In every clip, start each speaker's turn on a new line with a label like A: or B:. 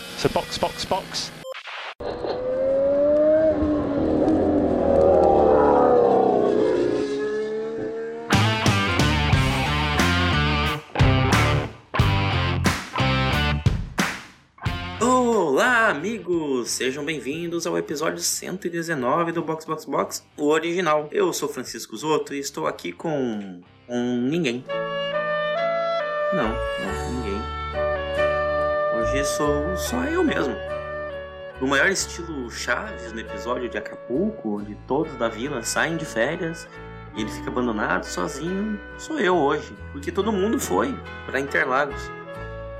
A: So box, box, box.
B: Olá, amigos! Sejam bem-vindos ao episódio 119 do Box Box Box, o original. Eu sou Francisco Zotto e estou aqui com um ninguém. Não, não, ninguém. Hoje sou só eu mesmo. No maior estilo Chaves no episódio de Acapulco, onde todos da vila saem de férias e ele fica abandonado sozinho, sou eu hoje, porque todo mundo foi para Interlagos,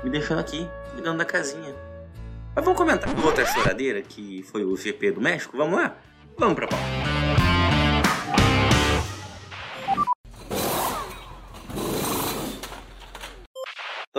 B: me deixando aqui, cuidando da casinha. Mas vamos comentar outra choradeira que foi o GP do México? Vamos lá? Vamos pra pauta.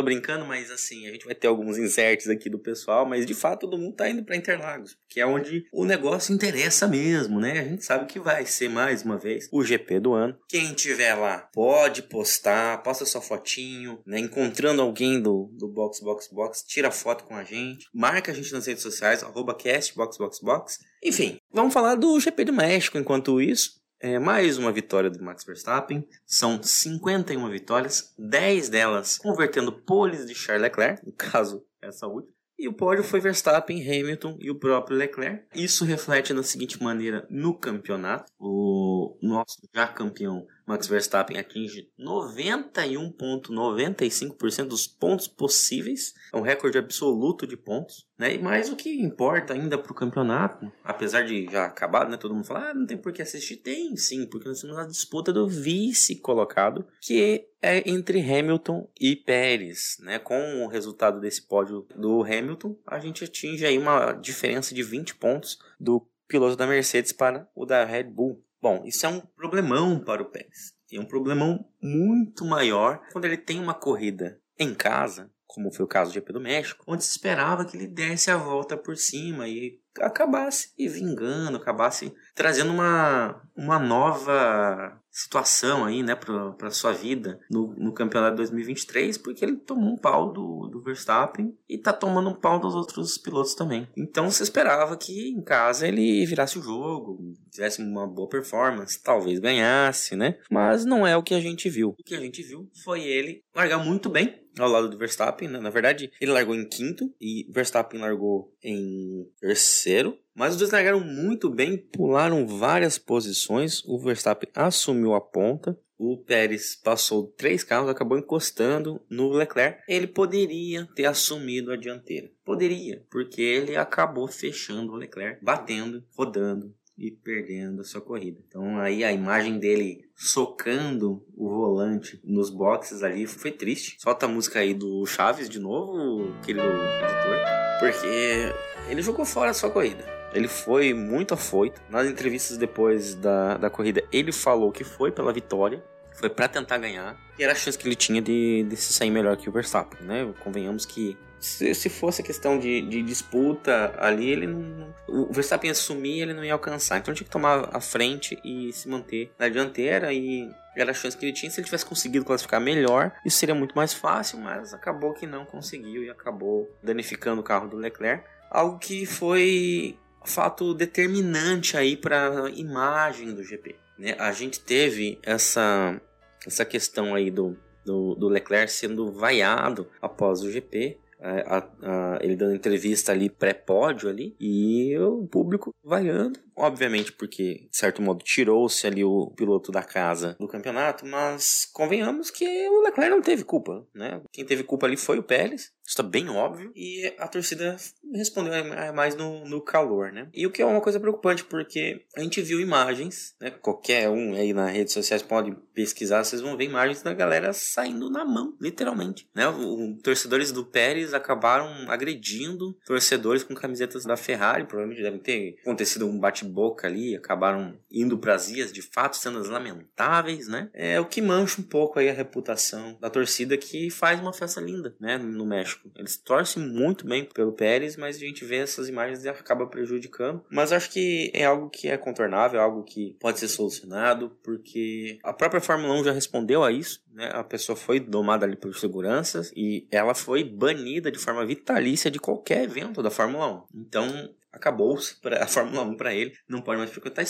B: Brincando, mas assim, a gente vai ter alguns inserts aqui do pessoal, mas de fato todo mundo tá indo para Interlagos, que é onde o negócio interessa mesmo, né? A gente sabe que vai ser mais uma vez o GP do ano. Quem tiver lá, pode postar, posta sua fotinho, né? Encontrando alguém do, do Box Box Box, tira foto com a gente, marca a gente nas redes sociais, arroba castboxboxbox. Enfim, vamos falar do GP do México enquanto isso. É mais uma vitória do Max Verstappen. São 51 vitórias, 10 delas convertendo poles de Charles Leclerc, no caso, essa última. E o pódio foi Verstappen, Hamilton e o próprio Leclerc. Isso reflete da seguinte maneira no campeonato. O nosso já campeão Max Verstappen atinge 91,95% dos pontos possíveis. É um recorde absoluto de pontos. Né? Mais o que importa ainda para o campeonato, apesar de já acabar, né? todo mundo fala, ah, não tem por que assistir. Tem sim, porque nós temos a disputa do vice colocado, que é entre Hamilton e Pérez. Né? Com o resultado desse pódio do Hamilton, a gente atinge aí uma diferença de 20 pontos do piloto da Mercedes para o da Red Bull. Bom, isso é um problemão para o Pérez. E um problemão muito maior quando ele tem uma corrida em casa, como foi o caso do GP do México, onde se esperava que ele desse a volta por cima e acabasse vingando, acabasse trazendo uma, uma nova situação aí, né, para sua vida no, no campeonato 2023, porque ele tomou um pau do, do Verstappen e tá tomando um pau dos outros pilotos também. Então se esperava que em casa ele virasse o jogo, tivesse uma boa performance, talvez ganhasse, né? Mas não é o que a gente viu. O que a gente viu foi ele largar muito bem ao lado do Verstappen, né? Na verdade, ele largou em quinto e Verstappen largou em terceiro. Mas os dois largaram muito bem, pularam várias posições. O Verstappen assumiu a ponta. O Pérez passou três carros, acabou encostando no Leclerc. Ele poderia ter assumido a dianteira. Poderia, porque ele acabou fechando o Leclerc, batendo, rodando, e perdendo a sua corrida. Então aí a imagem dele socando o volante nos boxes ali foi triste. Solta a música aí do Chaves de novo, querido editor, porque ele jogou fora a sua corrida. Ele foi muito afoito. Nas entrevistas depois da, da corrida, ele falou que foi pela vitória, foi para tentar ganhar, e era a chance que ele tinha de, de se sair melhor que o Verstappen, né? Convenhamos que se, se fosse questão de, de disputa ali, ele não. O Verstappen assumir, ele não ia alcançar. Então tinha que tomar a frente e se manter na dianteira e era a chance que ele tinha. Se ele tivesse conseguido classificar melhor, isso seria muito mais fácil, mas acabou que não conseguiu e acabou danificando o carro do Leclerc. Algo que foi fato determinante aí para a imagem do GP. Né? A gente teve essa, essa questão aí do, do, do Leclerc sendo vaiado após o GP. É, a, a, ele dando entrevista ali pré-pódio ali e o público vaiando obviamente porque, de certo modo, tirou-se ali o piloto da casa do campeonato, mas convenhamos que o Leclerc não teve culpa, né? Quem teve culpa ali foi o Pérez, isso está bem óbvio, e a torcida respondeu mais no, no, calor, né? E o que é uma coisa preocupante, porque a gente viu imagens, né? Qualquer um aí nas redes sociais pode pesquisar, vocês vão ver imagens da galera saindo na mão, literalmente, né? Os torcedores do Pérez acabaram agredindo torcedores com camisetas da Ferrari, provavelmente devem ter acontecido um bate boca ali, acabaram indo para as vias, de fato, cenas lamentáveis, né? É o que mancha um pouco aí a reputação da torcida que faz uma festa linda, né, no México. Eles torcem muito bem pelo Pérez, mas a gente vê essas imagens e acaba prejudicando. Mas acho que é algo que é contornável, algo que pode ser solucionado, porque a própria Fórmula 1 já respondeu a isso, né? A pessoa foi domada ali por seguranças e ela foi banida de forma vitalícia de qualquer evento da Fórmula 1. Então, acabou-se a Fórmula 1 para ele, não pode mais frequentar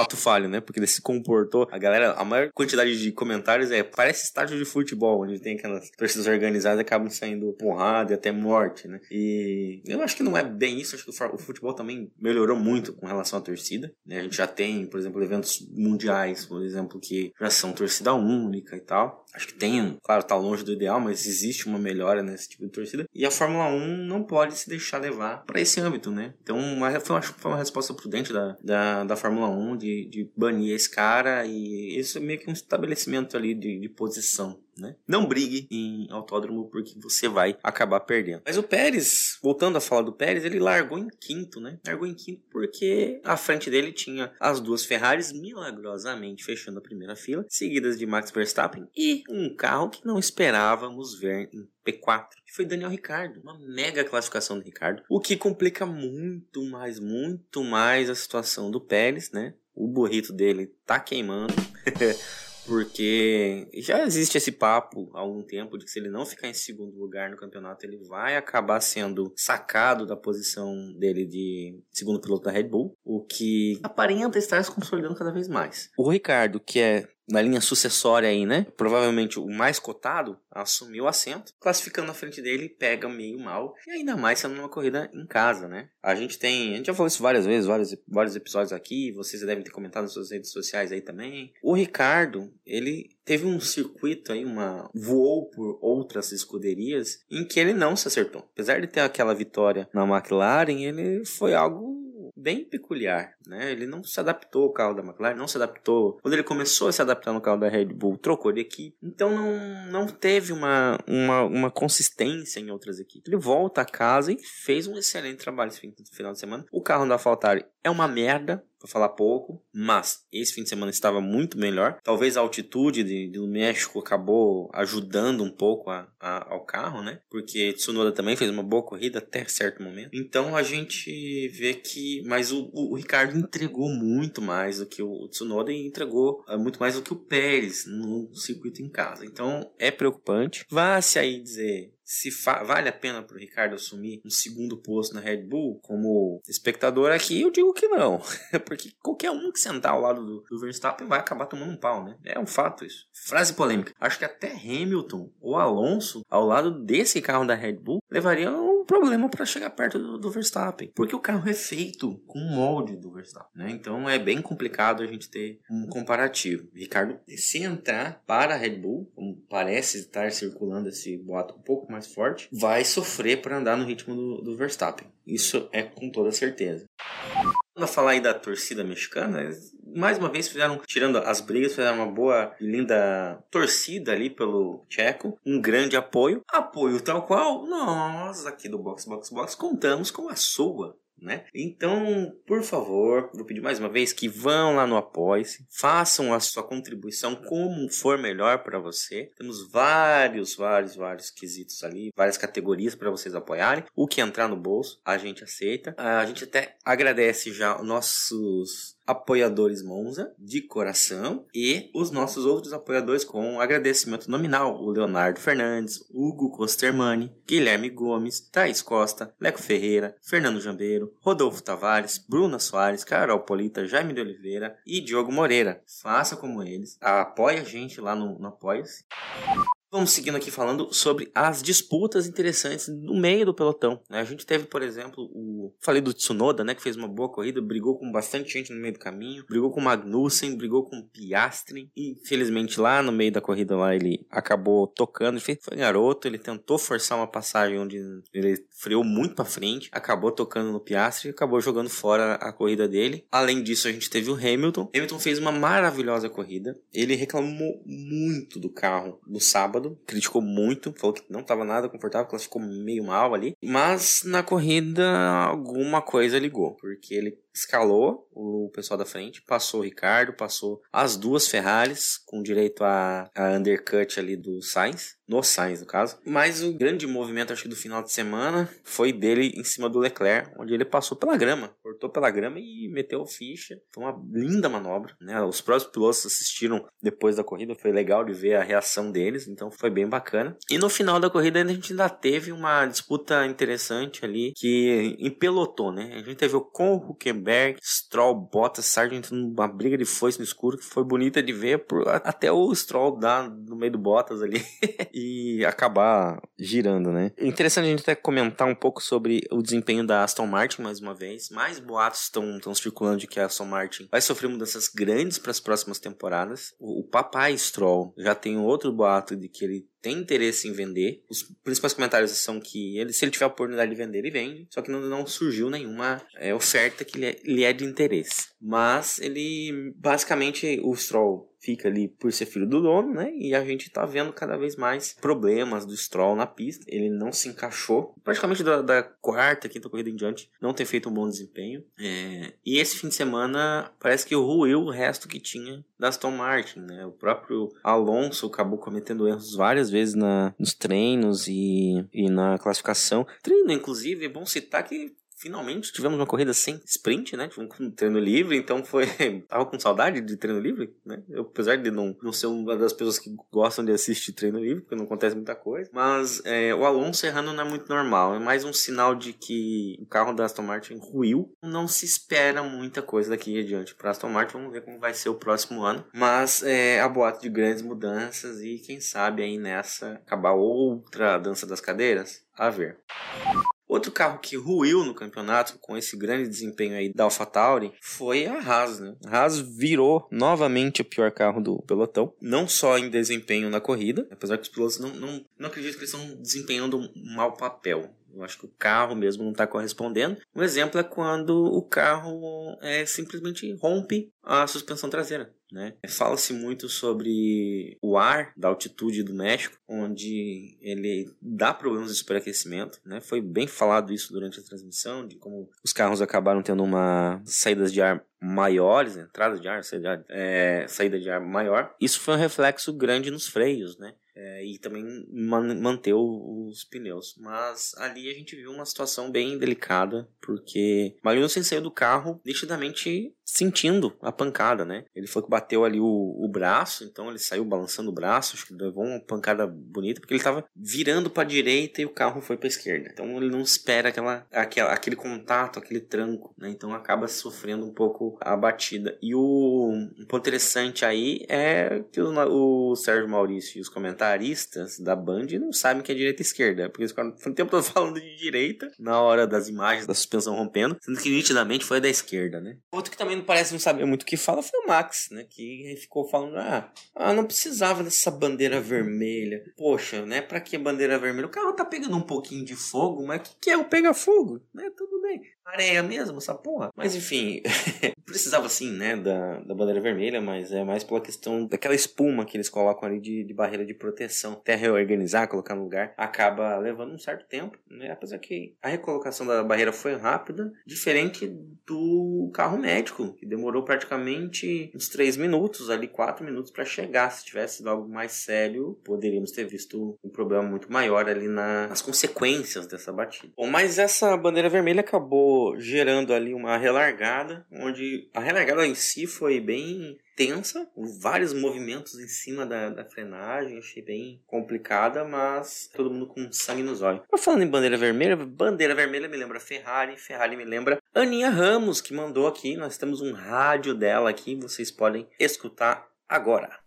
B: ato falho, né? Porque ele se comportou, a galera, a maior quantidade de comentários é parece estádio de futebol, onde tem aquelas torcidas organizadas e acabam saindo porrada e até morte, né? E eu acho que não é bem isso, acho que o futebol também melhorou muito com relação à torcida, né? A gente já tem, por exemplo, eventos mundiais, por exemplo, que já são torcida única e tal. Acho que tem, claro, tá longe do ideal, mas existe uma melhora nesse tipo de torcida. E a Fórmula 1 não pode se deixar levar para esse âmbito, né? Então, uma, foi, que foi uma resposta prudente da, da, da Fórmula 1 de, de banir esse cara e isso é meio que um estabelecimento ali de, de posição né? Não brigue em autódromo porque você vai acabar perdendo. Mas o Pérez, voltando a falar do Pérez, ele largou em quinto, né? Largou em quinto porque à frente dele tinha as duas Ferraris milagrosamente fechando a primeira fila, seguidas de Max Verstappen e um carro que não esperávamos ver em P4, que foi Daniel Ricardo. Uma mega classificação do Ricardo, o que complica muito mais, muito mais a situação do Pérez, né? O burrito dele tá queimando. Porque já existe esse papo há algum tempo de que se ele não ficar em segundo lugar no campeonato, ele vai acabar sendo sacado da posição dele de segundo piloto da Red Bull, o que aparenta estar se consolidando cada vez mais. O Ricardo, que é na linha sucessória aí, né? Provavelmente o mais cotado assumiu o assento, classificando na frente dele, pega meio mal, e ainda mais sendo uma corrida em casa, né? A gente tem, a gente já falou isso várias vezes, vários, vários episódios aqui, vocês devem ter comentado nas suas redes sociais aí também. O Ricardo, ele teve um circuito aí, uma voou por outras escuderias em que ele não se acertou. Apesar de ter aquela vitória na McLaren, ele foi algo bem peculiar, né? Ele não se adaptou ao carro da McLaren, não se adaptou. Quando ele começou a se adaptar no carro da Red Bull, trocou de equipe. Então não, não teve uma, uma, uma consistência em outras equipes. Ele volta a casa e fez um excelente trabalho esse final de semana. O carro da AlphaTauri é uma merda, para falar pouco, mas esse fim de semana estava muito melhor. Talvez a altitude de, do México acabou ajudando um pouco a, a, ao carro, né? Porque Tsunoda também fez uma boa corrida até certo momento. Então a gente vê que, mas o, o, o Ricardo entregou muito mais do que o Tsunoda e entregou uh, muito mais do que o Pérez no circuito em casa. Então é preocupante. Vá-se aí dizer se vale a pena para o Ricardo assumir um segundo posto na Red Bull como espectador aqui, eu digo que não. Porque qualquer um que sentar ao lado do, do, Verstappen vai acabar tomando um pau, né? É um fato isso. Frase polêmica. Acho que até Hamilton ou Alonso, ao lado desse carro da Red Bull, levariam problema para chegar perto do, do, Verstappen. Porque o carro é feito com o molde do Verstappen, né? Então é bem complicado a gente ter um comparativo. Ricardo, se entrar para a Red Bull, como parece estar circulando esse boato um pouco mais forte, vai sofrer para andar no ritmo do, do Verstappen. Isso é com toda certeza. Quando falar aí da torcida mexicana, mais uma vez fizeram, tirando as brigas, fizeram uma boa e linda torcida ali pelo Checo, um grande apoio. Apoio tal qual nós aqui do Box Box Box contamos com a sua né? Então, por favor, vou pedir mais uma vez que vão lá no Apoie-se, façam a sua contribuição como for melhor para você. Temos vários, vários, vários quesitos ali, várias categorias para vocês apoiarem. O que entrar no bolso, a gente aceita. A gente até agradece já nossos apoiadores Monza de coração e os nossos outros apoiadores com agradecimento nominal, o Leonardo Fernandes, Hugo Costermani, Guilherme Gomes, Thaís Costa, Leco Ferreira, Fernando Jambeiro, Rodolfo Tavares, Bruna Soares, Carol Polita, Jaime de Oliveira e Diogo Moreira. Faça como eles, apoie a gente lá no, no Apoia-se. Vamos seguindo aqui falando sobre as disputas interessantes no meio do pelotão. Né? A gente teve, por exemplo, o. Falei do Tsunoda, né? Que fez uma boa corrida, brigou com bastante gente no meio do caminho, brigou com Magnussen, brigou com Piastri. E, infelizmente, lá no meio da corrida lá ele acabou tocando. Foi garoto, ele tentou forçar uma passagem onde ele freou muito para frente, acabou tocando no Piastri e acabou jogando fora a corrida dele. Além disso, a gente teve o Hamilton. Hamilton fez uma maravilhosa corrida. Ele reclamou muito do carro no sábado sábado, criticou muito, falou que não estava nada confortável, classificou meio mal ali. Mas na corrida alguma coisa ligou, porque ele escalou o pessoal da frente, passou o Ricardo, passou as duas Ferraris, com direito a, a undercut ali do Sainz, no Sainz no caso. Mas o grande movimento, acho que do final de semana, foi dele em cima do Leclerc, onde ele passou pela grama, cortou pela grama e meteu ficha. Foi uma linda manobra, né? Os próprios pilotos assistiram depois da corrida, foi legal de ver a reação deles, então foi bem bacana. E no final da corrida a gente ainda teve uma disputa interessante ali, que empelotou, né? A gente teve o Con Huckenberg, Stroll, Bottas, Sargent numa briga de foice no escuro, que foi bonita de ver, por, até o Stroll dar no meio do Bottas ali e acabar girando, né? Interessante a gente até comentar um pouco sobre o desempenho da Aston Martin mais uma vez. Mais boatos estão circulando de que a Aston Martin vai sofrer mudanças grandes para as próximas temporadas. O, o papai Stroll já tem outro boato de que ele tem interesse em vender. Os principais comentários são que ele, se ele tiver a oportunidade de vender, ele vende. Só que não, não surgiu nenhuma é, oferta que lhe é, lhe é de interesse. Mas ele, basicamente, o Stroll fica ali por ser filho do dono, né? E a gente tá vendo cada vez mais problemas do Stroll na pista. Ele não se encaixou. Praticamente da, da quarta, quinta corrida em diante, não tem feito um bom desempenho. É... E esse fim de semana parece que ruiu o resto que tinha da Aston Martin, né? O próprio Alonso acabou cometendo erros várias vezes na, nos treinos e, e na classificação. Treino, inclusive, é bom citar que finalmente tivemos uma corrida sem sprint, né? Tivemos um treino livre, então foi. Tava com saudade de treino livre, né? Eu, apesar de não, não ser uma das pessoas que gostam de assistir treino livre, porque não acontece muita coisa. Mas é, o Alonso errando não é muito normal. É mais um sinal de que o carro da Aston Martin ruiu. Não se espera muita coisa daqui adiante para Aston Martin. Vamos ver como vai ser o próximo ano. Mas é a boato de grandes mudanças e quem sabe aí nessa acabar outra dança das cadeiras? A ver. Outro carro que ruiu no campeonato com esse grande desempenho aí da AlphaTauri foi a Haas, né? A Haas virou novamente o pior carro do pelotão, não só em desempenho na corrida, apesar que os pilotos não, não, não acredito que eles estão desempenhando um mau papel. Eu acho que o carro mesmo não está correspondendo. Um exemplo é quando o carro é, simplesmente rompe a suspensão traseira. Né? Fala-se muito sobre o ar da altitude do México, onde ele dá problemas de superaquecimento. Né? Foi bem falado isso durante a transmissão, de como os carros acabaram tendo uma saídas de ar maiores, entradas de ar, saída de ar, é, saída de ar maior. Isso foi um reflexo grande nos freios, né? É, e também man os pneus. Mas ali a gente viu uma situação bem delicada, porque Magnussen saiu do carro nitidamente sentindo a pancada, né? Ele foi que bateu ali o, o braço, então ele saiu balançando o braço, acho que levou uma pancada bonita, porque ele estava virando para a direita e o carro foi para a esquerda. Então ele não espera aquela, aquela, aquele contato, aquele tranco, né? Então acaba sofrendo um pouco a batida. E o um ponto interessante aí é que o, o Sérgio Maurício e os comentaristas da Band não sabem que é direita e esquerda, porque eles ficaram o tempo todo falando de direita na hora das imagens da suspensão rompendo, sendo que nitidamente foi da esquerda, né? Outro que também não parece não saber muito o que fala foi o Max, né? Que ficou falando, ah, ah não precisava dessa bandeira vermelha. Poxa, né? Pra que bandeira vermelha? O carro tá pegando um pouquinho de fogo, mas o que, que é o pega-fogo? Né? Tudo bem areia mesmo, essa porra. Mas enfim, precisava sim, né, da, da bandeira vermelha, mas é mais pela questão daquela espuma que eles colocam ali de, de barreira de proteção. Até reorganizar, colocar no lugar, acaba levando um certo tempo, né? Apesar que a recolocação da barreira foi rápida, diferente do carro médico, que demorou praticamente uns 3 minutos, ali 4 minutos para chegar. Se tivesse sido algo mais sério, poderíamos ter visto um problema muito maior ali na, nas consequências dessa batida. Bom, mas essa bandeira vermelha acabou gerando ali uma relargada, onde a relargada em si foi bem tensa, vários movimentos em cima da, da frenagem, achei bem complicada, mas todo mundo com sangue nos olhos. Falando em bandeira vermelha, bandeira vermelha me lembra Ferrari, Ferrari me lembra Aninha Ramos, que mandou aqui, nós temos um rádio dela aqui, vocês podem escutar agora.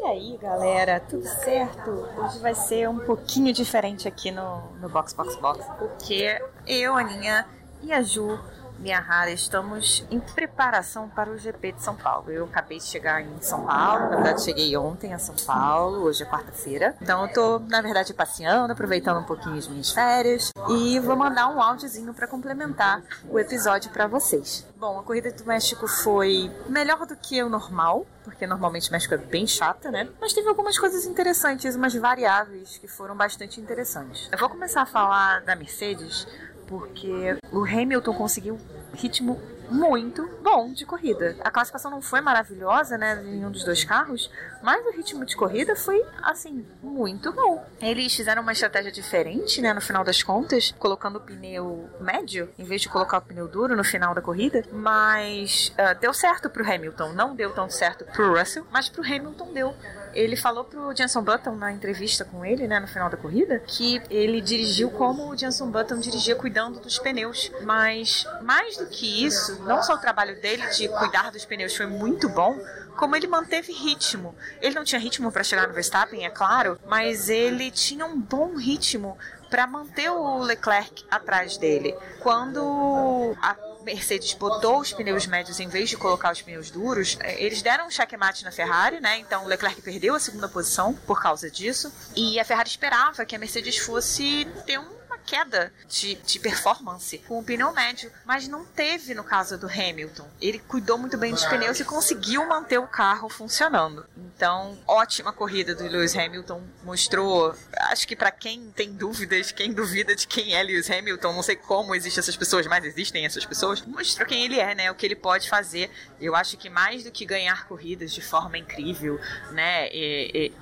A: E aí, galera, tudo certo? Hoje vai ser um pouquinho diferente aqui no, no Box Box Box, porque eu, Aninha e a Ju Miyahara, estamos em preparação para o GP de São Paulo. Eu acabei de chegar em São Paulo, na verdade cheguei ontem a São Paulo, hoje é quarta-feira. Então eu tô, na verdade, passeando, aproveitando um pouquinho as minhas férias e vou mandar um áudiozinho para complementar o episódio para vocês. Bom, a corrida do México foi melhor do que o normal, porque normalmente o México é bem chata, né? Mas teve algumas coisas interessantes, umas variáveis que foram bastante interessantes. Eu vou começar a falar da Mercedes porque o Hamilton conseguiu ritmo muito bom de corrida. A classificação não foi maravilhosa, né, em um dos dois carros, mas o ritmo de corrida foi, assim, muito bom. Eles fizeram uma estratégia diferente, né, no final das contas, colocando o pneu médio, em vez de colocar o pneu duro no final da corrida, mas uh, deu certo pro Hamilton. Não deu tão certo pro Russell, mas pro Hamilton deu. Ele falou pro Jenson Button na entrevista com ele, né, no final da corrida, que ele dirigiu como o Jenson Button dirigia cuidando dos pneus. Mas mais do que isso, não só o trabalho dele de cuidar dos pneus foi muito bom, como ele manteve ritmo. Ele não tinha ritmo para chegar no Verstappen, é claro, mas ele tinha um bom ritmo para manter o Leclerc atrás dele. Quando a Mercedes botou os pneus médios em vez de colocar os pneus duros, é, eles deram um checkmate na Ferrari, né? Então o Leclerc perdeu a segunda posição por causa disso. E a Ferrari esperava que a Mercedes fosse ter um queda de, de performance com o pneu médio, mas não teve no caso do Hamilton. Ele cuidou muito bem dos pneus e conseguiu manter o carro funcionando. Então, ótima corrida do Lewis Hamilton. Mostrou, acho que para quem tem dúvidas, quem duvida de quem é Lewis Hamilton, não sei como existem essas pessoas, mas existem essas pessoas, mostrou quem ele é, né? O que ele pode fazer. Eu acho que mais do que ganhar corridas de forma incrível, né?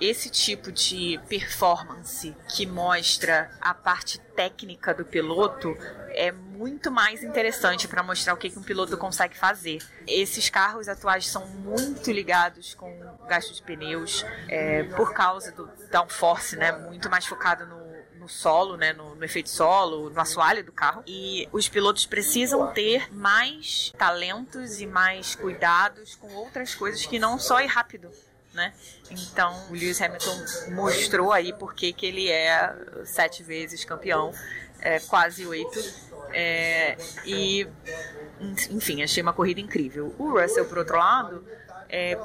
A: Esse tipo de performance que mostra a parte técnica do piloto é muito mais interessante para mostrar o que, que um piloto consegue fazer. Esses carros atuais são muito ligados com gasto de pneus é, por causa do downforce, né? Muito mais focado no, solo, né, no, no, efeito solo, no assoalho do carro. E os pilotos precisam ter mais talentos e mais cuidados com outras coisas que não só ir rápido né? Então, o Lewis Hamilton mostrou aí porque que ele é sete vezes campeão, é, quase oito. É, e, enfim, achei uma corrida incrível. O Russell, por outro lado, é,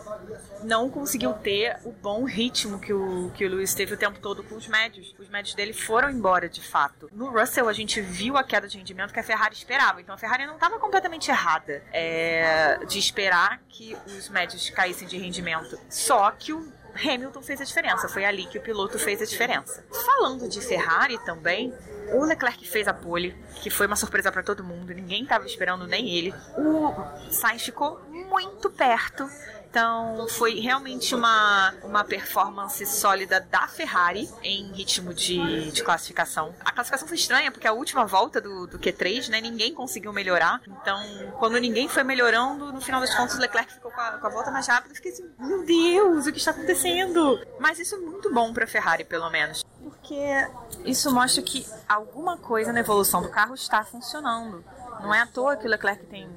A: não conseguiu ter o bom ritmo que o, que o Lewis teve o tempo todo com os médios. Os médios dele foram embora de fato. No Russell, a gente viu a queda de rendimento que a Ferrari esperava. Então a Ferrari não estava completamente errada é, de esperar que os médios caíssem de rendimento. Só que o Hamilton fez a diferença. Foi ali que o piloto fez a diferença. Falando de Ferrari também, o Leclerc fez a pole, que foi uma surpresa para todo mundo, ninguém estava esperando nem ele. O Sainz ficou muito perto. Então, foi realmente uma, uma performance sólida da Ferrari em ritmo de, de classificação. A classificação foi estranha, porque a última volta do, do Q3, né, ninguém conseguiu melhorar. Então, quando ninguém foi melhorando, no final das contas, o Leclerc ficou com a, com a volta mais rápida. Eu fiquei assim, meu Deus, o que está acontecendo? Mas isso é muito bom para a Ferrari, pelo menos porque isso mostra que alguma coisa na evolução do carro está funcionando. Não é à toa que o Leclerc tem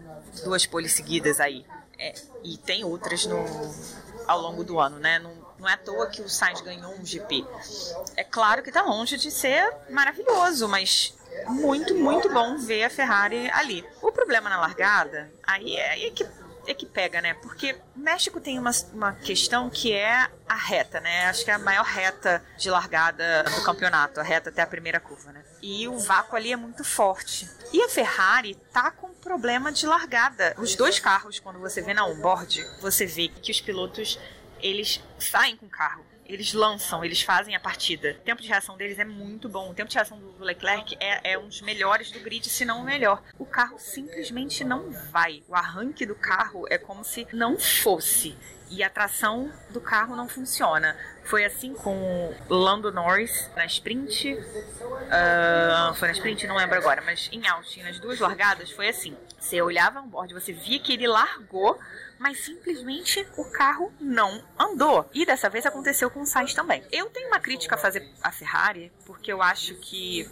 A: duas poles seguidas aí. É, e tem outras no, ao longo do ano, né? Não, não é à toa que o Sainz ganhou um GP. É claro que está longe de ser maravilhoso, mas muito, muito bom ver a Ferrari ali. O problema na largada, aí é, aí é que é que pega, né? Porque México tem uma, uma questão que é a reta, né? Acho que é a maior reta de largada do campeonato, a reta até a primeira curva, né? E o vácuo ali é muito forte. E a Ferrari tá com problema de largada. Os dois carros, quando você vê na onboard, você vê que os pilotos eles saem com o carro eles lançam, eles fazem a partida. O tempo de reação deles é muito bom. O tempo de reação do Leclerc é, é um dos melhores do grid, se não o melhor. O carro simplesmente não vai. O arranque do carro é como se não fosse. E a tração do carro não funciona. Foi assim com Lando Norris na sprint. Uh, foi na sprint, não lembro agora, mas em Austin, nas duas largadas, foi assim. Você olhava um board, você via que ele largou mas simplesmente o carro não andou. E dessa vez aconteceu com o Sainz também. Eu tenho uma crítica a fazer à Ferrari, porque eu acho que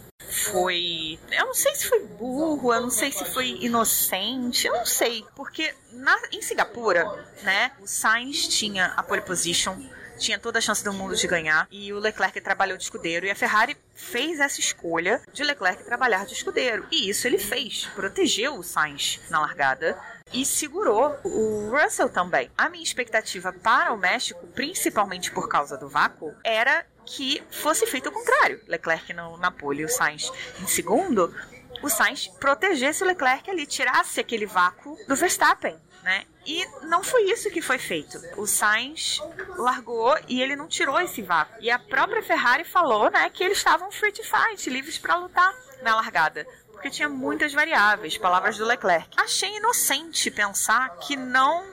A: foi. Eu não sei se foi burro, eu não sei se foi inocente, eu não sei. Porque na, em Singapura, né, o Sainz tinha a pole position tinha toda a chance do mundo de ganhar e o Leclerc trabalhou de escudeiro e a Ferrari fez essa escolha de Leclerc trabalhar de escudeiro e isso ele fez, protegeu o Sainz na largada e segurou o Russell também. A minha expectativa para o México, principalmente por causa do vácuo, era que fosse feito o contrário. Leclerc no, na pole e o Sainz em segundo, o Sainz protegesse o Leclerc ali, tirasse aquele vácuo do Verstappen né? E não foi isso que foi feito. O Sainz largou e ele não tirou esse vácuo. E a própria Ferrari falou, né, que eles estavam free to fight, livres para lutar. na largada porque tinha muitas variáveis, palavras do Leclerc. Achei inocente pensar que não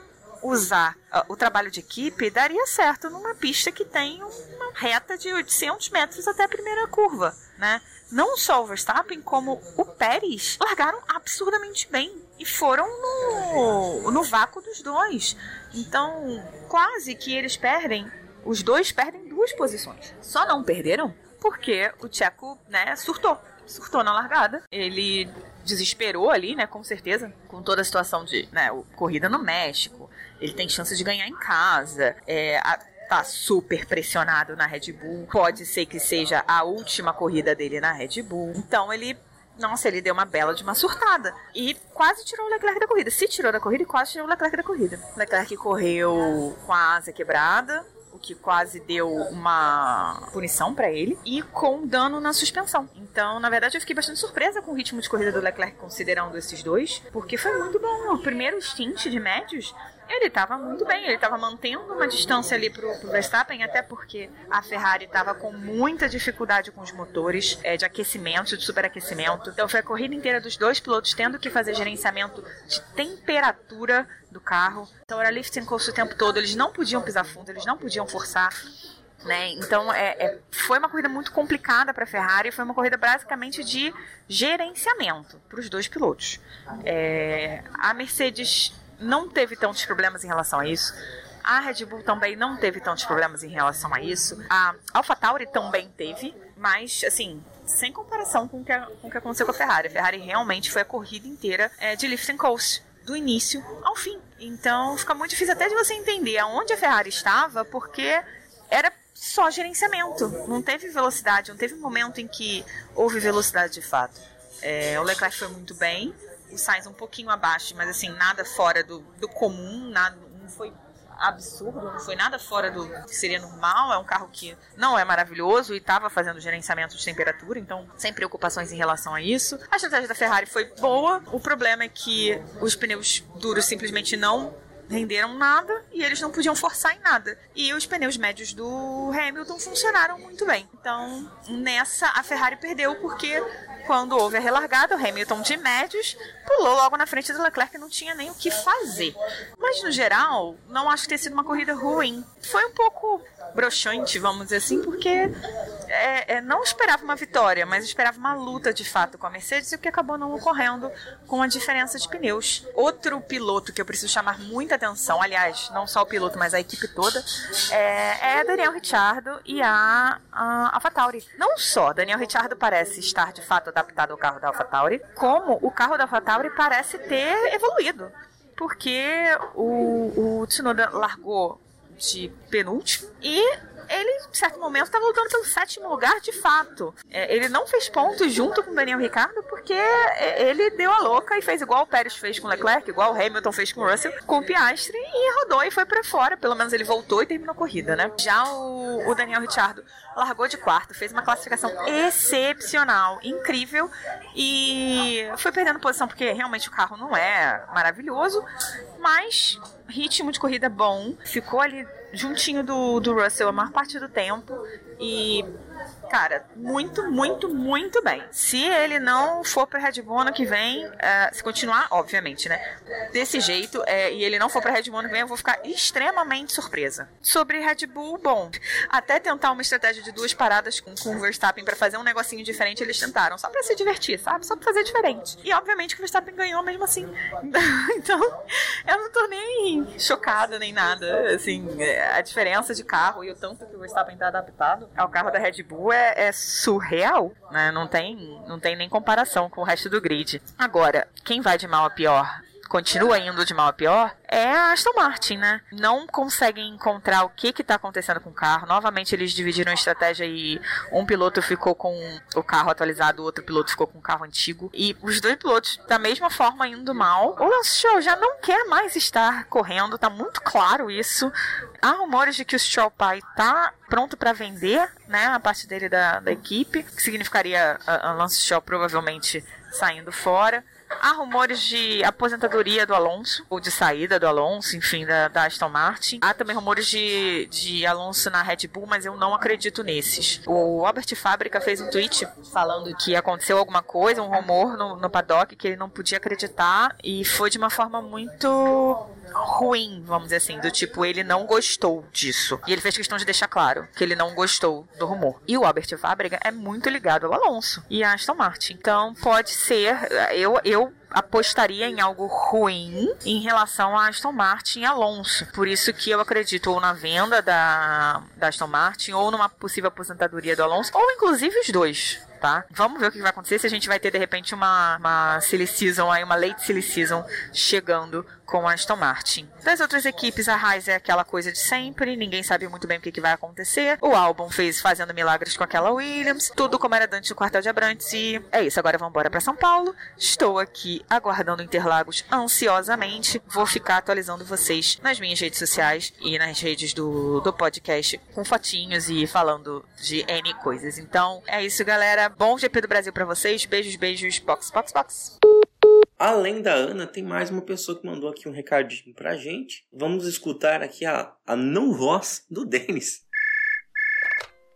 A: usar uh, o trabalho de equipe daria certo numa pista que tem uma reta de 800 metros até a primeira curva, né? Não só o Verstappen, como o Pérez largaram absurdamente bem e foram no, no vácuo dos dois. Então, quase que eles perdem, os dois perdem duas posições. Só não perderam porque o Tcheco, né, surtou surtou na largada. Ele desesperou ali, né? Com certeza, com toda a situação de né, corrida no México. Ele tem chance de ganhar em casa. É, a, tá super pressionado na Red Bull. Pode ser que seja a última corrida dele na Red Bull. Então ele nossa, ele deu uma bela de uma surtada. E quase tirou o Leclerc da corrida. Se tirou da corrida, quase tirou o Leclerc da corrida. O Leclerc correu com a asa quebrada, o que quase deu uma punição para ele, e com dano na suspensão. Então, na verdade, eu fiquei bastante surpresa com o ritmo de corrida do Leclerc, considerando esses dois, porque foi muito bom. O primeiro stint de médios ele estava muito bem, ele estava mantendo uma distância ali pro, pro Verstappen, até porque a Ferrari estava com muita dificuldade com os motores é, de aquecimento, de superaquecimento. Então foi a corrida inteira dos dois pilotos tendo que fazer gerenciamento de temperatura do carro. Então era lifting coast o tempo todo, eles não podiam pisar fundo, eles não podiam forçar. Né? Então é, é, foi uma corrida muito complicada para a Ferrari, foi uma corrida basicamente de gerenciamento para os dois pilotos. É, a Mercedes não teve tantos problemas em relação a isso. A Red Bull também não teve tantos problemas em relação a isso. A AlphaTauri também teve, mas assim, sem comparação com o que, o que aconteceu com a Ferrari. A Ferrari realmente foi a corrida inteira é, de lift and coast, do início ao fim. Então fica muito difícil até de você entender aonde a Ferrari estava, porque era só gerenciamento. Não teve velocidade, não teve um momento em que houve velocidade de fato. É, o Leclerc foi muito bem, o Sainz um pouquinho abaixo, mas assim, nada fora do, do comum, nada, não foi absurdo, não foi nada fora do que seria normal. É um carro que não é maravilhoso e estava fazendo gerenciamento de temperatura, então sem preocupações em relação a isso. A estratégia da Ferrari foi boa. O problema é que os pneus duros simplesmente não renderam nada e eles não podiam forçar em nada. E os pneus médios do Hamilton funcionaram muito bem. Então, nessa a Ferrari perdeu porque quando houve a relargada, o Hamilton de médios pulou logo na frente do Leclerc e não tinha nem o que fazer. Mas no geral, não acho que tenha sido uma corrida ruim. Foi um pouco broxante, vamos dizer assim, porque é, é, não esperava uma vitória, mas esperava uma luta de fato com a Mercedes, o que acabou não ocorrendo com a diferença de pneus. Outro piloto que eu preciso chamar muita atenção, aliás, não só o piloto, mas a equipe toda, é, é Daniel Ricciardo e a, a AlphaTauri. Não só Daniel Ricciardo parece estar de fato adaptado ao carro da AlphaTauri, como o carro da AlphaTauri parece ter evoluído. Porque o, o Tsunoda largou de penúltimo e ele, em certo momento, estava lutando pelo sétimo lugar de fato. É, ele não fez pontos junto com o Daniel Ricciardo porque é, ele deu a louca e fez igual o Pérez fez com o Leclerc, igual o Hamilton fez com o Russell, com o Piastri e rodou e foi para fora. Pelo menos ele voltou e terminou a corrida, né? Já o, o Daniel Ricciardo largou de quarto, fez uma classificação excepcional, incrível e foi perdendo posição porque realmente o carro não é maravilhoso, mas ritmo de corrida bom, ficou ali juntinho do, do Russell a maior parte do tempo e cara, muito, muito, muito bem. Se ele não for para Red Bull ano que vem, uh, se continuar, obviamente, né? Desse jeito, é, e ele não for para Red Bull ano que vem, eu vou ficar extremamente surpresa. Sobre Red Bull, bom, até tentar uma estratégia de duas paradas com, com o Verstappen para fazer um negocinho diferente, eles tentaram, só para se divertir, sabe? Só para fazer diferente. E obviamente que o Verstappen ganhou mesmo assim. então, eu não tô nem chocada nem nada. Assim, a diferença de carro e o tanto que o Verstappen tá adaptado ao carro da Red Bull é é, é, surreal, né? Não tem, não tem nem comparação com o resto do grid. Agora, quem vai de mal a pior continua indo de mal a pior, é a Aston Martin, né? Não conseguem encontrar o que que tá acontecendo com o carro. Novamente eles dividiram a estratégia e um piloto ficou com o carro atualizado, o outro piloto ficou com o carro antigo. E os dois pilotos, da mesma forma, indo mal. O Lance Stroll já não quer mais estar correndo, tá muito claro isso. Há rumores de que o Stroll pai tá pronto para vender, né, a parte dele da, da equipe, que significaria a, a Lance Stroll provavelmente saindo fora. Há rumores de aposentadoria do Alonso, ou de saída do Alonso, enfim, da, da Aston Martin. Há também rumores de, de Alonso na Red Bull, mas eu não acredito nesses. O Robert Fábrica fez um tweet falando que aconteceu alguma coisa, um rumor no, no paddock que ele não podia acreditar, e foi de uma forma muito ruim, vamos dizer assim, do tipo, ele não gostou disso. E ele fez questão de deixar claro que ele não gostou do rumor. E o Albert Fábrica é muito ligado ao Alonso e a Aston Martin. Então pode ser, eu, eu apostaria em algo ruim em relação a Aston Martin e Alonso. Por isso que eu acredito ou na venda da, da Aston Martin ou numa possível aposentadoria do Alonso, ou inclusive os dois tá? Vamos ver o que vai acontecer, se a gente vai ter de repente uma, uma silly season aí, uma late silly season chegando com a Aston Martin. Das outras equipes, a Haas é aquela coisa de sempre, ninguém sabe muito bem o que, que vai acontecer. O álbum fez fazendo milagres com aquela Williams, tudo como era antes do quartel de Abrantes e é isso, agora vamos embora para São Paulo. Estou aqui aguardando Interlagos ansiosamente. Vou ficar atualizando vocês nas minhas redes sociais e nas redes do, do podcast com fotinhos e falando de N coisas. Então, é isso, galera. Bom GP do Brasil para vocês. Beijos, beijos. Box, box, box.
B: Além da Ana, tem mais uma pessoa que mandou aqui um recadinho pra gente. Vamos escutar aqui a, a não voz do Denis.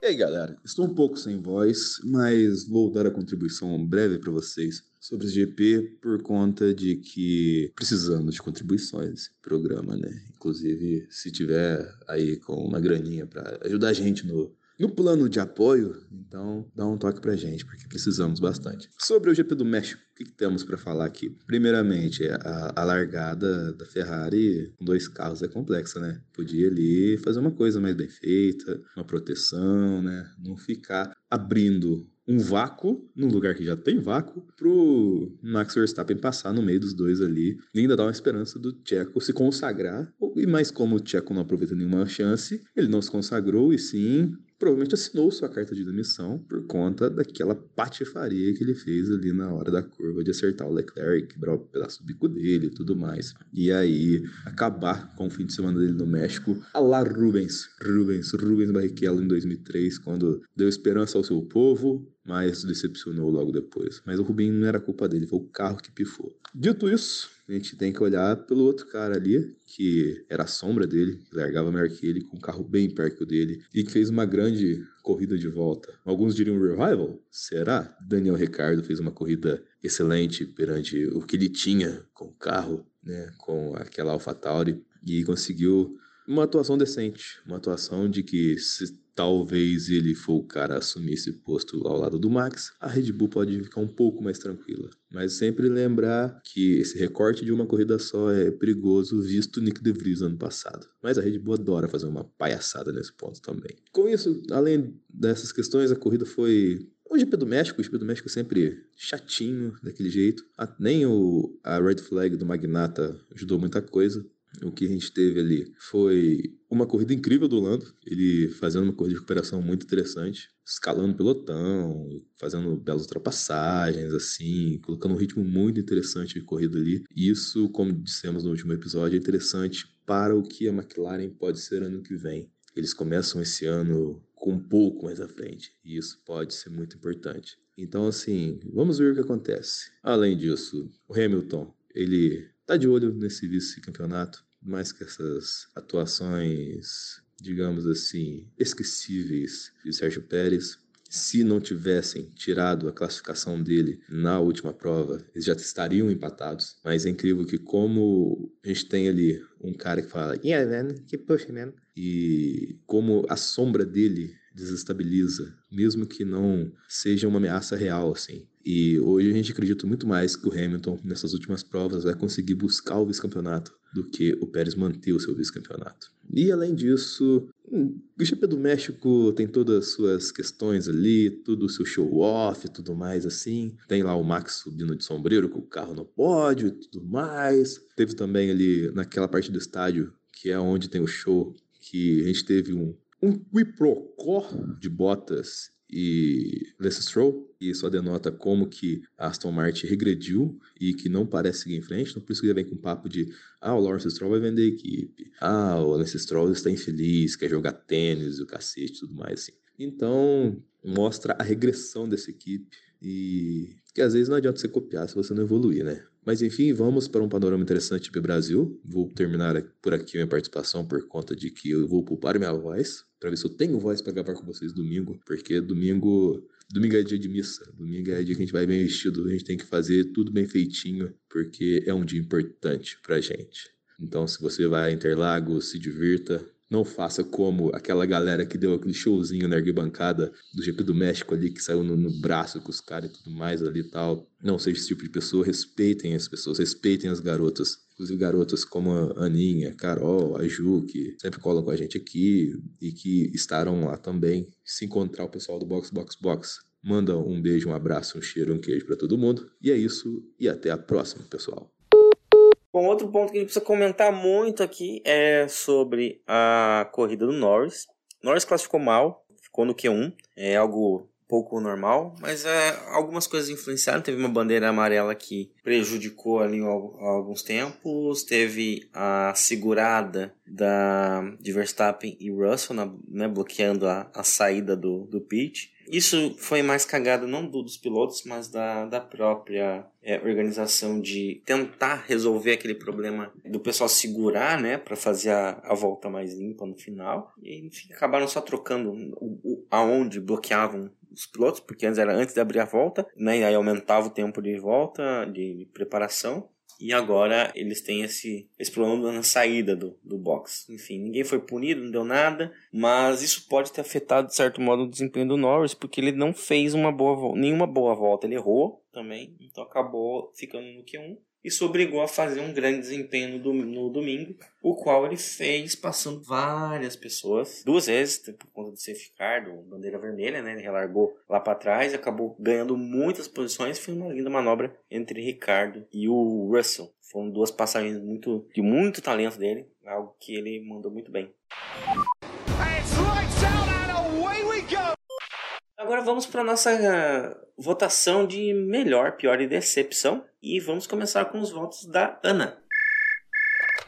C: E aí, galera? Estou um pouco sem voz, mas vou dar a contribuição breve para vocês sobre o GP por conta de que precisamos de contribuições nesse programa, né? Inclusive, se tiver aí com uma graninha para ajudar a gente no no plano de apoio, então dá um toque pra gente, porque precisamos bastante. Sobre o GP do México, o que, que temos para falar aqui? Primeiramente, a, a, largada da Ferrari com dois carros é complexa, né? Podia ali fazer uma coisa mais bem feita, uma proteção, né? Não ficar abrindo um vácuo, num lugar que já tem vácuo, pro Max Verstappen passar no meio dos dois ali. E ainda dá uma esperança do Tcheco se consagrar. E mais como o Tcheco não aproveita nenhuma chance, ele não se consagrou e sim provavelmente assinou sua carta de demissão por conta daquela patifaria que ele fez ali na hora da curva de acertar o Leclerc, quebrar o pedaço do bico dele e tudo mais. E aí acabar com o fim de semana dele no México, a lá Rubens, Rubens, Rubens Barrichello em 2003, quando deu esperança ao seu povo, mas decepcionou logo depois. Mas o Rubinho não era culpa dele, foi o carro que pifou. Dito isso, a gente tem que olhar pelo outro cara ali, que era a sombra dele, que largava melhor que ele, com um carro bem perto dele, e que fez uma grande corrida de volta. Alguns diriam revival? Será? Daniel Ricardo fez uma corrida excelente perante o que ele tinha com o carro, né, com aquela AlphaTauri, e conseguiu uma atuação decente, uma atuação de que se talvez ele for o cara a assumir esse posto ao lado do Max, a Red Bull pode ficar um pouco mais tranquila. Mas sempre lembrar que esse recorte de uma corrida só é perigoso, visto Nick De Vries ano passado. Mas a Red Bull adora fazer uma palhaçada nesse ponto também. Com isso, além dessas questões, a corrida foi o GP do México, o GP do México sempre chatinho, daquele jeito. Nem o, a red flag do Magnata ajudou muita coisa. O que a gente teve ali foi uma corrida incrível do Lando, ele fazendo uma corrida de recuperação muito interessante, escalando o pelotão, fazendo belas ultrapassagens, assim, colocando um ritmo muito interessante de corrida ali. Isso, como dissemos no último episódio, é interessante para o que a McLaren pode ser ano que vem. Eles começam esse ano com um pouco mais à frente, e isso pode ser muito importante. Então, assim, vamos ver o que acontece. Além disso, o Hamilton, ele tá de olho nesse vice-campeonato mais que essas atuações, digamos assim, esquecíveis de Sérgio Pérez. Se não tivessem tirado a classificação dele na última prova, eles já estariam empatados. Mas é incrível que como a gente tem ali um cara que fala, yeah, man, keep pushing, man. E como a sombra dele desestabiliza, mesmo que não seja uma ameaça real, assim. E hoje a gente acredita muito mais que o Hamilton, nessas últimas provas, vai conseguir buscar o vice-campeonato do que o Pérez manter o seu vice-campeonato. E além disso, hum, o GP do México tem todas as suas questões ali, tudo o seu show-off e tudo mais assim. Tem lá o Max subindo de sombreiro com o carro no pódio e tudo mais. Teve também ali naquela parte do estádio, que é onde tem o show, que a gente teve um, um quiprocó de botas e Lance Stroll, e só denota como que a Aston Martin regrediu e que não parece seguir em frente, então por isso que ele vem com o papo de ah, o Lawrence Stroll vai vender a equipe, ah, o Lance Stroll está infeliz, quer jogar tênis o cacete e tudo mais assim. Então, mostra a regressão dessa equipe e que às vezes não adianta você copiar se você não evoluir, né? Mas enfim, vamos para um panorama interessante para o Brasil. Vou terminar por aqui minha participação por conta de que eu vou poupar minha voz, para ver se eu tenho voz para gravar com vocês domingo, porque domingo Domingo é dia de missa. Domingo é dia que a gente vai bem vestido. A gente tem que fazer tudo bem feitinho, porque é um dia importante pra gente. Então, se você vai a Interlagos, se divirta. Não faça como aquela galera que deu aquele showzinho na arquibancada do GP do México ali, que saiu no, no braço com os caras e tudo mais ali e tal. Não seja esse tipo de pessoa. Respeitem as pessoas, respeitem as garotas. Inclusive garotas como a Aninha, Carol, a Ju, que sempre colam com a gente aqui e que estarão lá também. Se encontrar o pessoal do Box Box Box, manda um beijo, um abraço, um cheiro, um queijo para todo mundo. E é isso, e até a próxima, pessoal.
B: Bom, outro ponto que a gente precisa comentar muito aqui é sobre a corrida do Norris. Norris classificou mal, ficou no Q1, é algo pouco normal, mas é, algumas coisas influenciaram. Teve uma bandeira amarela que prejudicou ali alguns tempos, teve a segurada da, de Verstappen e Russell, na, né, bloqueando a, a saída do, do pit. Isso foi mais cagado não dos pilotos, mas da, da própria é, organização de tentar resolver aquele problema do pessoal segurar, né, para fazer a, a volta mais limpa no final. E enfim, acabaram só trocando o, o, aonde bloqueavam os pilotos, porque antes era antes de abrir a volta, né, e aí aumentava o tempo de volta, de, de preparação. E agora eles têm esse, esse problema na saída do, do box. Enfim, ninguém foi punido, não deu nada. Mas isso pode ter afetado, de certo modo, o desempenho do Norris, porque ele não fez uma boa nenhuma boa volta. Ele errou também, então acabou ficando no Q1. Isso obrigou a fazer um grande desempenho no, no domingo, o qual ele fez passando várias pessoas, duas vezes, por conta do safety car, do bandeira vermelha, né? Ele relargou lá para trás, acabou ganhando muitas posições, foi uma linda manobra entre Ricardo e o Russell. Foram duas passagens muito, de muito talento dele, algo que ele mandou muito bem. Agora vamos para nossa votação de melhor, pior e decepção. E vamos começar com os votos da Ana.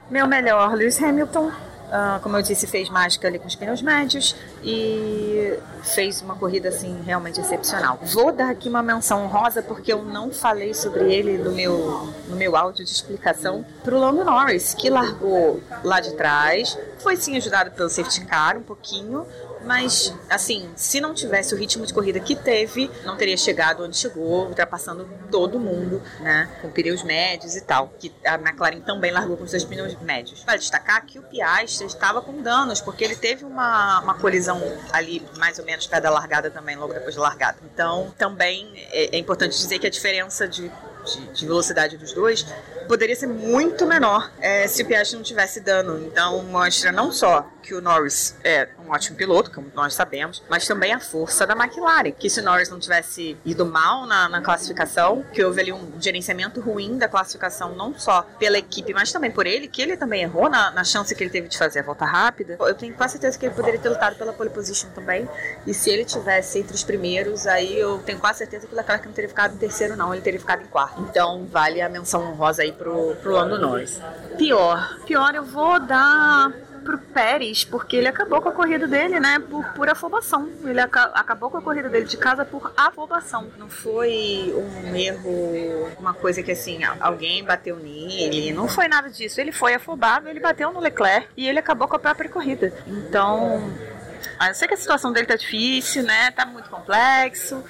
A: Meu melhor, Lewis Hamilton. Uh, como eu disse, fez mágica ali com os pneus médios e fez uma corrida assim realmente excepcional. Vou dar aqui uma menção honrosa porque eu não falei sobre ele no meu, no meu áudio de explicação para o Lando Norris, que largou lá de trás, foi sim ajudado pelo safety car um pouquinho, mas, assim, se não tivesse o ritmo de corrida que teve, não teria chegado onde chegou, ultrapassando todo mundo, né? Com pneus médios e tal. Que a McLaren também largou com seus pneus médios. Vale destacar que o Piastri estava com danos, porque ele teve uma, uma colisão ali, mais ou menos, perto da largada também, logo depois da largada. Então, também é, é importante dizer que a diferença de de, de velocidade dos dois poderia ser muito menor é, se o Piastri não tivesse dano. Então mostra não só que o Norris é um ótimo piloto, como nós sabemos, mas também a força da McLaren. Que se o Norris não tivesse ido mal na, na classificação, que houve ali um gerenciamento ruim da classificação, não só pela equipe, mas também por ele, que ele também errou na, na chance que ele teve de fazer a volta rápida. Eu tenho quase certeza que ele poderia ter lutado pela pole position também. E se ele tivesse entre os primeiros, aí eu tenho quase certeza que o Leclerc não teria ficado em terceiro, não, ele teria ficado em quarto. Então vale a menção honrosa aí pro, pro Lando Norris. Pior. Pior eu vou dar pro Pérez, porque ele acabou com a corrida dele, né, por, por afobação. Ele aca acabou com a corrida dele de casa por afobação. Não foi um erro, uma coisa que assim, alguém bateu nele, não foi nada disso. Ele foi afobado, ele bateu no Leclerc e ele acabou com a própria corrida. Então, eu sei que a situação dele tá difícil, né? Tá muito complexo,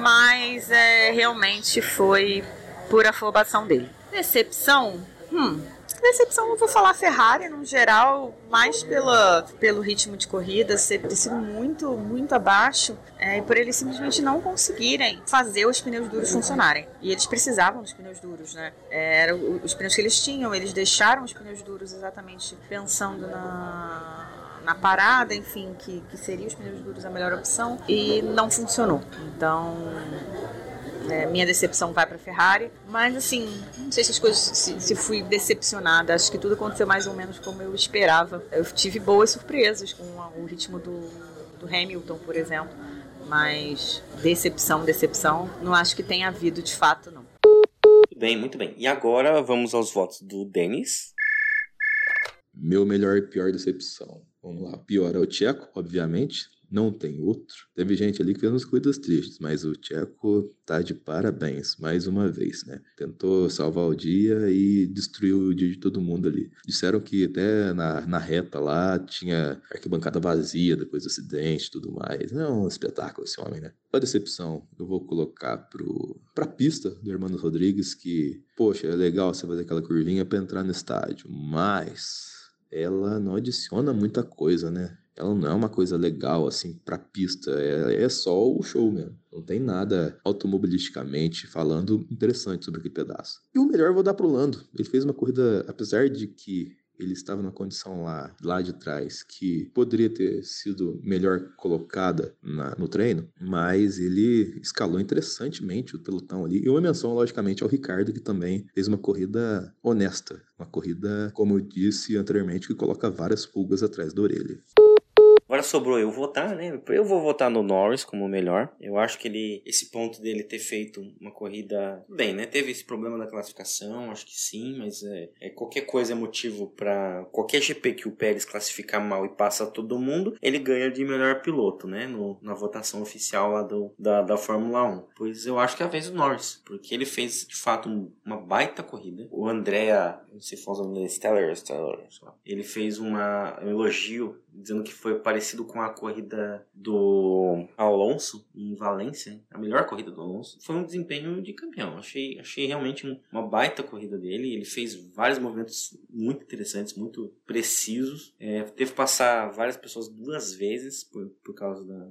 A: mas é, realmente foi por afobação dele. Decepção? Hum, decepção eu vou falar Ferrari no geral, mais pela, pelo ritmo de corrida ser, sido muito, muito abaixo é, e por eles simplesmente não conseguirem fazer os pneus duros funcionarem. E eles precisavam dos pneus duros, né? É, eram os pneus que eles tinham, eles deixaram os pneus duros exatamente pensando na na parada, enfim, que, que seria os pneus duros a melhor opção e não funcionou. Então, é, minha decepção vai para Ferrari, mas assim, não sei se as coisas se, se, fui decepcionada. Acho que tudo aconteceu mais ou menos como eu esperava. Eu tive boas surpresas com o ritmo do, do Hamilton, por exemplo, mas decepção, decepção, não acho que tenha havido de fato, não.
B: Muito bem, muito bem. E agora vamos aos votos do Denis.
C: Meu melhor e pior decepção. Vamos lá. Pior é o Tcheco, obviamente. Não tem outro. Teve gente ali que fez umas coisas tristes, mas o Tcheco tá de parabéns, mais uma vez, né? Tentou salvar o dia e destruiu o dia de todo mundo ali. Disseram que até na, na reta lá tinha arquibancada vazia depois do acidente e tudo mais. É um espetáculo esse homem, né? A decepção, eu vou colocar pro, pra pista do Hermano Rodrigues que, poxa, é legal você fazer aquela curvinha para entrar no estádio, mas ela não adiciona muita coisa, né? Ela não é uma coisa legal assim para pista, é, é só o show mesmo. Não tem nada automobilisticamente falando interessante sobre aquele pedaço. E o melhor eu vou dar pro Lando. Ele fez uma corrida, apesar de que ele estava numa condição lá, lá de trás que poderia ter sido melhor colocada na, no treino, mas ele escalou interessantemente o pelotão ali. E uma menção, logicamente, ao Ricardo, que também fez uma corrida honesta. Uma corrida, como eu disse anteriormente, que coloca várias pulgas atrás da orelha.
B: Agora sobrou eu votar, né? Eu vou votar no Norris como melhor. Eu acho que ele, esse ponto dele ter feito uma corrida bem, né? Teve esse problema da classificação, acho que sim, mas é, é qualquer coisa é motivo para qualquer GP que o Pérez classificar mal e passa todo mundo, ele ganha de melhor piloto, né? No, na votação oficial lá do, da, da Fórmula 1. Pois eu acho que é a vez do Norris, porque ele fez de fato uma baita corrida. O Andrea, não sei se fala o Stellar, Stellar, ele fez uma, um elogio dizendo que foi parecido com a corrida do Alonso em Valência, a melhor corrida do Alonso. Foi um desempenho de campeão. Achei, achei realmente uma baita corrida dele. Ele fez vários movimentos muito interessantes, muito precisos. É, teve que passar várias pessoas duas vezes por, por causa da,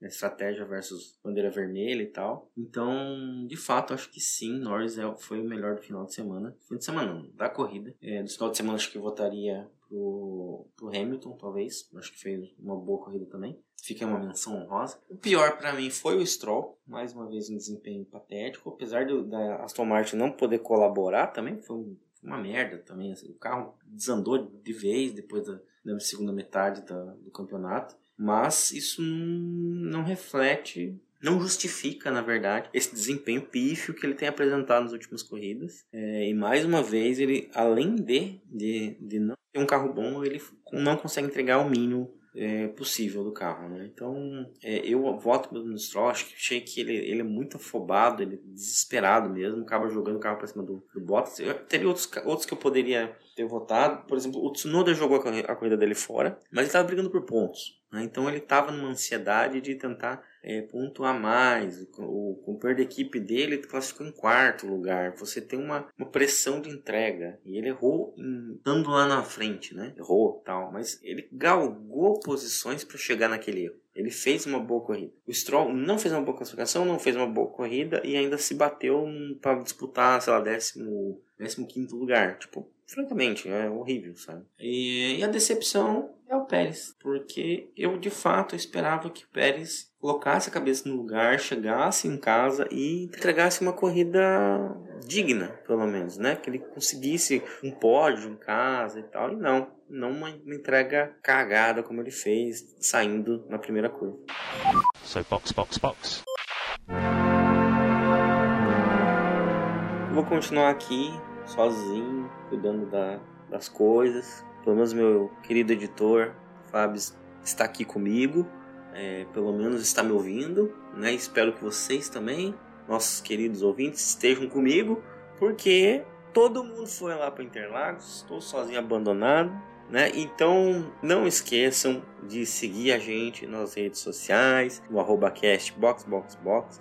B: da estratégia versus bandeira vermelha e tal. Então, de fato, acho que sim, Norris é, foi o melhor do final de semana. Fim de semana não, da corrida. É, do final de semana acho que votaria pro, pro Hamilton, talvez. Acho que fez uma boa corrida também. Fica uma menção honrosa. O pior para mim foi o Stroll, mais uma vez um desempenho patético, apesar do, da Aston Martin não poder colaborar também, foi um, uma merda também. Assim, o carro desandou de vez depois da, da segunda metade da, do campeonato. Mas isso não reflete não justifica, na verdade, esse desempenho pífio que ele tem apresentado nas últimas corridas. É, e mais uma vez, ele, além de, de, de não ter um carro bom, ele não consegue entregar o mínimo é, possível do carro, né? Então, é, eu voto no Stroll, acho que achei que ele, ele é muito afobado, ele é desesperado mesmo, acaba jogando o carro para cima do, do Bottas. Eu, teria outros, outros que eu poderia ter votado, por exemplo, o Tsunoda jogou a, corrida dele fora, mas ele estava brigando por pontos? Então ele estava numa ansiedade de tentar é, pontuar mais. O, companheiro da equipe dele classificou em quarto lugar. Você tem uma, uma pressão de entrega. E ele errou estando lá na frente, né? Errou tal. Mas ele galgou posições para chegar naquele erro. Ele fez uma boa corrida. O Stroll não fez uma boa classificação, não fez uma boa corrida e ainda se bateu para disputar, sei lá, décimo, décimo quinto lugar. Tipo, francamente, é horrível, sabe? E, e, a decepção é o Pérez, porque eu de fato esperava que o Pérez colocasse a cabeça no lugar, chegasse em casa e entregasse uma corrida digna, pelo menos, né? Que ele conseguisse um pódio em casa e tal, e não. Não uma, uma entrega cagada como ele fez, saindo na primeira curva. So, box, box, box. Vou continuar aqui sozinho, cuidando da, das coisas. Pelo menos meu querido editor, Fábio, está aqui comigo. É, pelo menos está me ouvindo. Né? Espero que vocês também, nossos queridos ouvintes, estejam comigo. Porque todo mundo foi lá para Interlagos. Estou sozinho, abandonado. Né? Então não esqueçam de seguir a gente nas redes sociais, no arroba cast boxboxbox.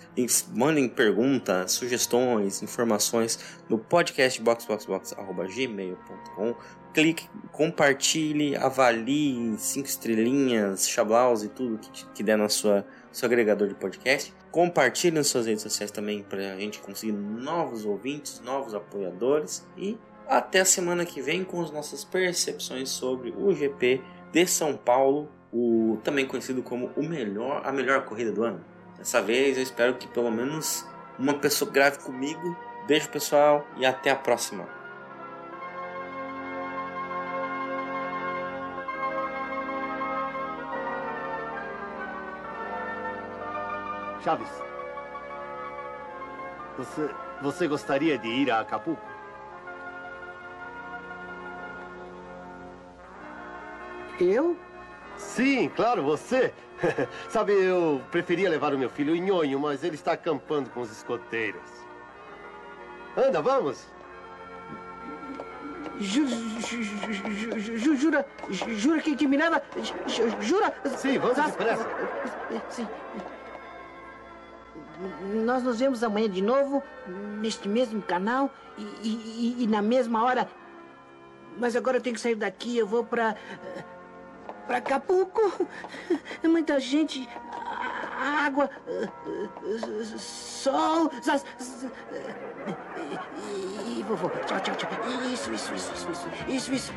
B: Mandem perguntas, sugestões, informações no podcast boxboxbox.gmail.com. Clique, compartilhe, avalie, cinco estrelinhas, chablaus e tudo que, que der na sua seu agregador de podcast. Compartilhe nas suas redes sociais também para a gente conseguir novos ouvintes, novos apoiadores e até a semana que vem com as nossas percepções sobre o GP de São Paulo, o também conhecido como o melhor, a melhor corrida do ano. Dessa vez eu espero que pelo menos uma pessoa grave comigo. Beijo pessoal e até a próxima.
D: Chaves, você, você gostaria de ir a Acapulco?
E: Eu?
D: Sim, claro, você. Sabe, eu preferia levar o meu filho Nhonho, mas ele está acampando com os escoteiros. Anda, vamos.
E: Ju, ju, ju, ju- ju- jura, ju- jura que, que me leva? Ju- Jura?
D: Sim, vamos depressa.
E: Sim. Nós nos vemos amanhã de novo, neste mesmo canal e, e- e- e na mesma hora. Mas agora eu tenho que sair daqui, eu vou para para Acapulco. Muita gente, água, sol. E, vovô, tchau, tchau, tchau. Isso, isso, isso, isso, isso, isso.